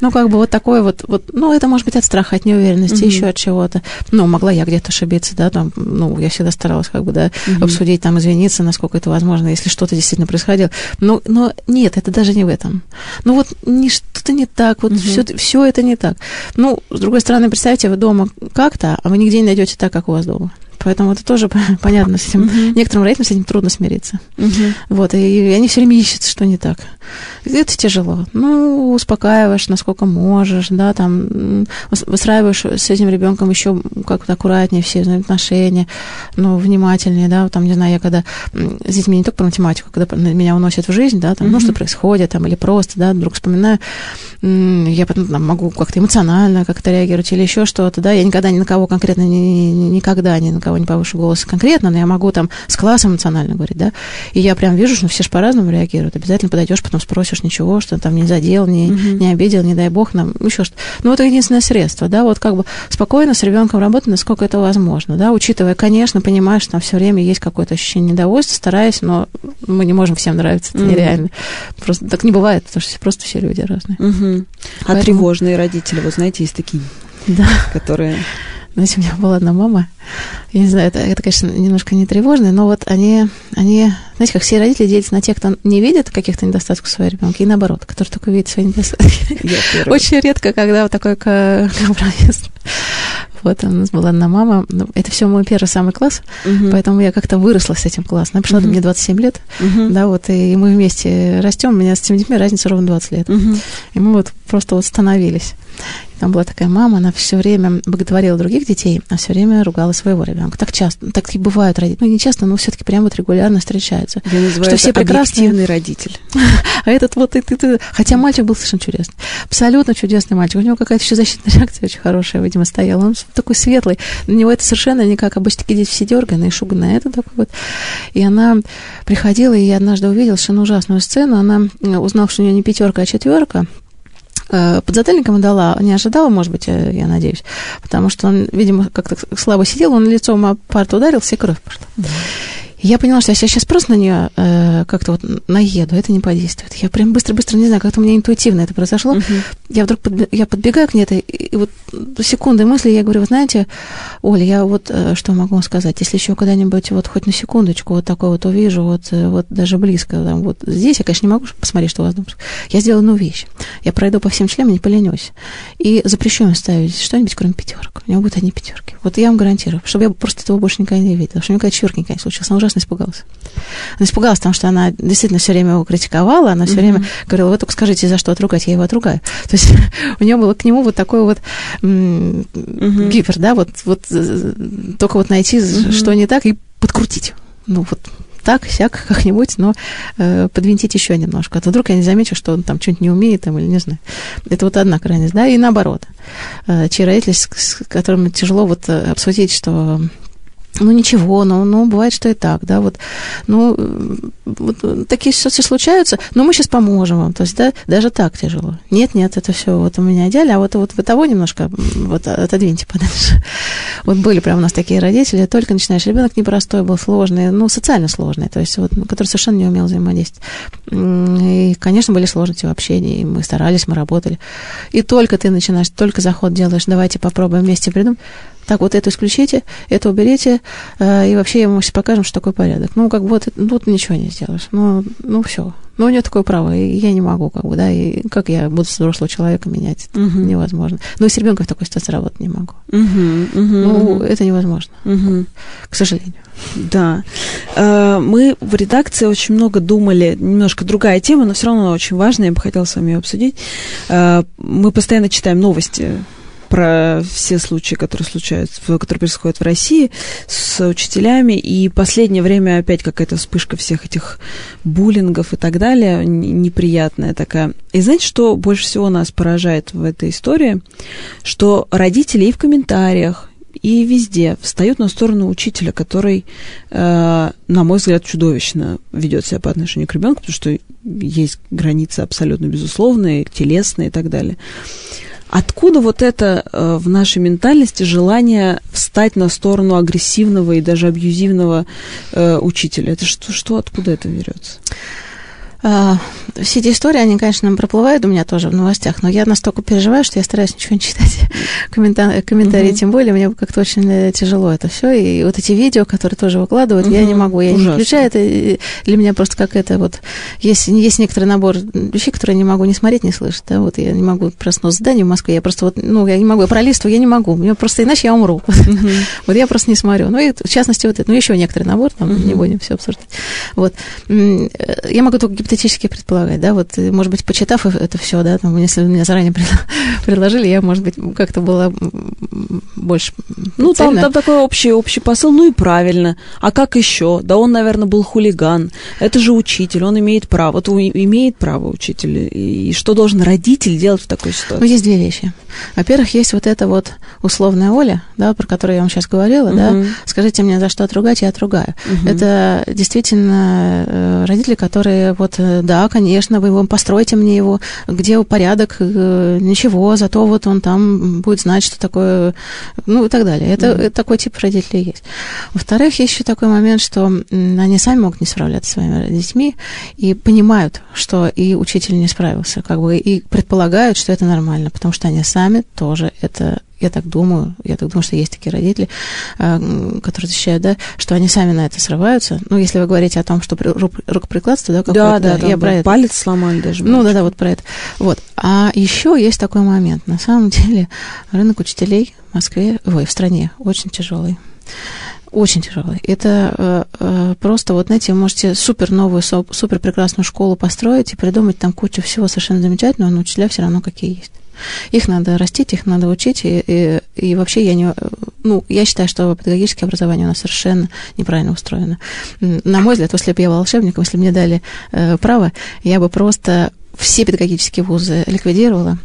Ну, как бы вот такой вот, вот, ну, это может быть от страха, от неуверенности, mm-hmm. еще от чего-то. Ну, могла я где-то ошибиться, да, там, ну, я всегда старалась, как бы, да, mm-hmm. обсудить, там, извиниться, насколько это возможно возможно, если что-то действительно происходило. Но, но нет, это даже не в этом. Ну вот не, что-то не так, вот угу. все, все это не так. Ну, с другой стороны, представьте, вы дома как-то, а вы нигде не найдете так, как у вас дома. Поэтому это тоже понятно. С этим, uh-huh. Некоторым родителям с этим трудно смириться. Uh-huh. Вот, и, и они все время ищут, что не так. Это тяжело. Ну, успокаиваешь, насколько можешь, да, там, выстраиваешь с этим ребенком еще как-то аккуратнее все отношения, ну, внимательнее, да, там, не знаю, я когда с детьми не только про математику, когда меня уносят в жизнь, да, там, uh-huh. ну, что происходит, там, или просто, да, вдруг вспоминаю, я потом там, могу как-то эмоционально как-то реагировать или еще что-то, да, я никогда ни на кого конкретно, ни, никогда ни на кого не повышу голос конкретно, но я могу там с классом эмоционально говорить, да, и я прям вижу, что все же по-разному реагируют, обязательно подойдешь, потом спросишь ничего, что там не задел, не, uh-huh. не обидел, не дай бог, нам еще что-то. Ну, это единственное средство, да, вот как бы спокойно с ребенком работать, насколько это возможно, да, учитывая, конечно, понимаешь, что там все время есть какое-то ощущение недовольства, стараясь, но мы не можем всем нравиться, это uh-huh. нереально. Просто так не бывает, потому что просто все люди разные. Uh-huh. А Поэтому... тревожные родители, вы знаете, есть такие, да. которые знаете, у меня была одна мама, я не знаю, это, это конечно, немножко не тревожно, но вот они, они, знаете, как все родители делятся на тех, кто не видит каких-то недостатков в своей ребенке, и наоборот, который только видит свои недостатки. Очень редко, когда вот такой компромисс. Вот у нас была одна мама. Ну, это все мой первый самый класс, uh-huh. поэтому я как-то выросла с этим классом. Она пришла, uh-huh. мне 27 лет, uh-huh. да, вот, и мы вместе растем. У меня с этими детьми разница ровно 20 лет. Uh-huh. И мы вот просто вот становились. Там была такая мама, она все время боготворила других детей, а все время ругала своего ребенка. Так часто, так и бывают родители. Ну, не часто, но все-таки прям вот регулярно встречаются. Я называю что это все прекрасные родитель. а этот вот и ты, ты. Хотя мальчик был совершенно чудесный. Абсолютно чудесный мальчик. У него какая-то еще защитная реакция очень хорошая, видимо, стояла. Он такой светлый. На него это совершенно не как обычно такие дети все дерганые, шуганные. Это такой вот. И она приходила, и я однажды увидела совершенно ужасную сцену. Она, узнав, что у нее не пятерка, а четверка, Э, подзатыльником дала, не ожидала, может быть, э, я надеюсь, потому что он, видимо, как-то слабо сидел, он лицом о парту ударился, и кровь пошла. Я поняла, что если я сейчас просто на нее э, как-то вот наеду, это не подействует. Я прям быстро-быстро, не знаю, как-то у меня интуитивно это произошло. Uh-huh. Я вдруг подб... я подбегаю к ней, это, и вот секунды мысли, я говорю, вы знаете, Оля, я вот э, что могу вам сказать, если еще когда-нибудь вот хоть на секундочку вот такое вот увижу, вот, э, вот даже близко, там, вот здесь, я, конечно, не могу посмотреть, что у вас дома. Я сделаю одну вещь. Я пройду по всем членам, не поленюсь. И запрещу им ставить что-нибудь, кроме пятерок. У него будут одни пятерки. Вот я вам гарантирую, чтобы я просто этого больше никогда не видела, чтобы никогда четверки никогда не случилось ужасно испугалась. Она испугалась, потому что она действительно все время его критиковала, она все mm-hmm. время говорила, вы только скажите, за что отругать, я его отругаю. То есть у нее было к нему вот такой вот mm-hmm. гипер, да, вот, вот только вот найти, mm-hmm. что не так, и подкрутить. Ну, вот так, сяк, как-нибудь, но э, подвинтить еще немножко. А то вдруг я не замечу, что он там что-нибудь не умеет там, или не знаю. Это вот одна крайность, да, и наоборот. Э, чьи родители, с, с которыми тяжело вот э, обсудить, что ну ничего, ну, ну бывает, что и так, да, вот, ну, вот, такие ситуации случаются, но мы сейчас поможем вам, то есть, да, даже так тяжело. Нет, нет, это все вот у меня идеально, а вот, вот вы того немножко вот отодвиньте подальше. Вот были прям у нас такие родители, только начинаешь, ребенок непростой был, сложный, ну, социально сложный, то есть, вот, который совершенно не умел взаимодействовать. И, конечно, были сложности в общении, и мы старались, мы работали. И только ты начинаешь, только заход делаешь, давайте попробуем вместе придумать, так, вот это исключите, это уберите, э, и вообще вам сейчас покажем, что такое порядок. Ну, как бы вот тут ничего не сделаешь. Ну, ну все. Ну, у нее такое право, и я не могу, как бы, да, и как я буду взрослого человека менять, это угу. невозможно. Ну, и с ребенком в такой ситуации работать не могу. Ну, угу. это невозможно, угу. к сожалению. Да. Э, мы в редакции очень много думали, немножко другая тема, но все равно очень важная, я бы хотела с вами ее обсудить. Э, мы постоянно читаем новости про все случаи, которые случаются, которые происходят в России с учителями, и последнее время опять какая-то вспышка всех этих буллингов и так далее, неприятная такая. И знаете, что больше всего нас поражает в этой истории? Что родители и в комментариях, и везде встают на сторону учителя, который, э, на мой взгляд, чудовищно ведет себя по отношению к ребенку, потому что есть границы абсолютно безусловные, телесные и так далее. Откуда вот это э, в нашей ментальности желание встать на сторону агрессивного и даже абьюзивного э, учителя? Это что, что откуда это берется? А, все эти истории, они, конечно, проплывают у меня тоже в новостях, но я настолько переживаю, что я стараюсь ничего не читать, комментарии, комментарии, тем более, мне как-то очень э, тяжело это все, и вот эти видео, которые тоже выкладывают, угу. я не могу, я Ужасно. не включаю, это для меня просто как это вот, есть, есть некоторый набор вещей, которые я не могу не смотреть, не слышать, да, вот я не могу проснуться здание в Москве, я просто вот, ну, я не могу, я пролистываю, я не могу, мне просто иначе я умру, вот я просто не смотрю, ну, и в частности вот это, ну, еще некоторый набор, там, не будем все обсуждать, вот, э, я могу только гипотетически предполагать, да, вот, может быть, почитав это все, да, там, если меня заранее предложили, я, может быть, как-то была больше Ну, там, там такой общий, общий посыл, ну и правильно, а как еще? Да он, наверное, был хулиган, это же учитель, он имеет право, вот имеет право учитель, и что должен родитель делать в такой ситуации? Ну, есть две вещи. Во-первых, есть вот эта вот условная Оля, да, про которую я вам сейчас говорила, uh-huh. да, скажите мне, за что отругать, я отругаю. Uh-huh. Это действительно э, родители, которые вот, э, да, конечно, вы его постройте мне его, где порядок, э, ничего, зато вот он там будет знать, что такое, ну и так далее. Это, mm-hmm. такой тип родителей есть. Во-вторых, есть еще такой момент, что они сами могут не справляться со своими детьми и понимают, что и учитель не справился, как бы, и предполагают, что это нормально, потому что они сами тоже это я так думаю, я так думаю, что есть такие родители, а, которые защищают, да, что они сами на это срываются. Ну, если вы говорите о том, что рукоприкладство, да, да, да, да, я про это. палец сломали даже. Ну, да, да, вот про это. Вот. А еще есть такой момент. На самом деле рынок учителей в Москве, ой, в стране очень тяжелый. Очень тяжелый. Это э, э, просто, вот знаете, вы можете супер новую, супер прекрасную школу построить и придумать там кучу всего совершенно замечательного, но учителя все равно какие есть. Их надо растить, их надо учить, и, и, и вообще я не... Ну, я считаю, что педагогическое образование у нас совершенно неправильно устроено. На мой взгляд, если бы я волшебником, если бы мне дали э, право, я бы просто все педагогические вузы ликвидировала,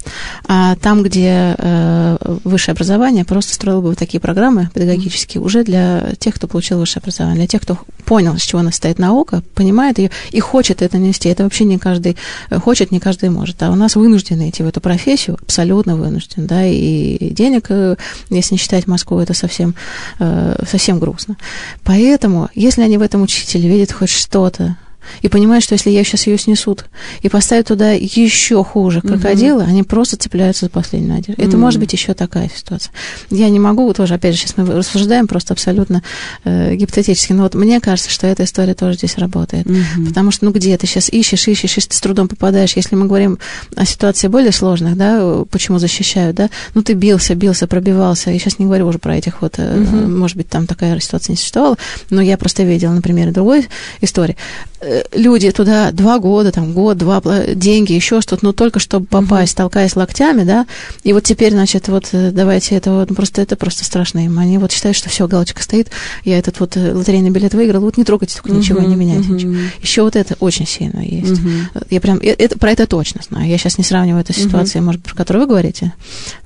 а там, где э, высшее образование, просто строила бы вот такие программы педагогические уже для тех, кто получил высшее образование, для тех, кто понял, с чего она стоит наука, понимает ее и хочет это нести. Это вообще не каждый э, хочет, не каждый может. А у нас вынуждены идти в эту профессию, абсолютно вынужден, да, и денег, э, если не считать Москву, это совсем, э, совсем грустно. Поэтому, если они в этом учителе видят хоть что-то, и понимают, что если я сейчас ее снесут и поставят туда еще хуже крокодила, угу. они просто цепляются за последнюю надежду. Это может быть еще такая ситуация. Я не могу тоже, опять же, сейчас мы рассуждаем просто абсолютно э, гипотетически, но вот мне кажется, что эта история тоже здесь работает. Угу. Потому что, ну, где ты сейчас ищешь, ищешь, ищешь, ты с трудом попадаешь. Если мы говорим о ситуации более сложных, да, почему защищают, да, ну, ты бился, бился, пробивался. Я сейчас не говорю уже про этих вот, угу. может быть, там такая ситуация не существовала, но я просто видела, например, другой истории э, люди туда два года, там год, два, деньги, еще что-то, но только чтобы попасть, угу. толкаясь локтями, да, и вот теперь, значит, вот э, давайте это вот, просто это просто страшно им. Они вот считают, что все, галочка стоит, я этот вот э, лотерейный билет выиграл, вот не трогайте, только ничего угу, не меняйте. Угу. Ничего. Еще вот это очень сильно есть. Угу. Я прям, это, про это точно знаю. Я сейчас не сравниваю эту ситуацию, угу. может, про которую вы говорите,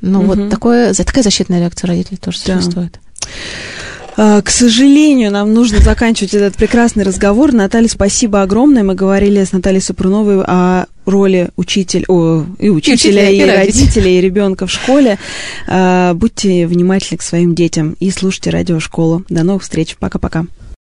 но угу. вот такое, такая защитная реакция родителей тоже да. существует. А, к сожалению, нам нужно заканчивать этот прекрасный разговор. Наталья, спасибо огромное. Мы говорили с Натальей Супруновой о роли учитель, о, и учителя, и, учителя, и, и родителя, и ребенка в школе. А, будьте внимательны к своим детям и слушайте радиошколу. До новых встреч. Пока-пока.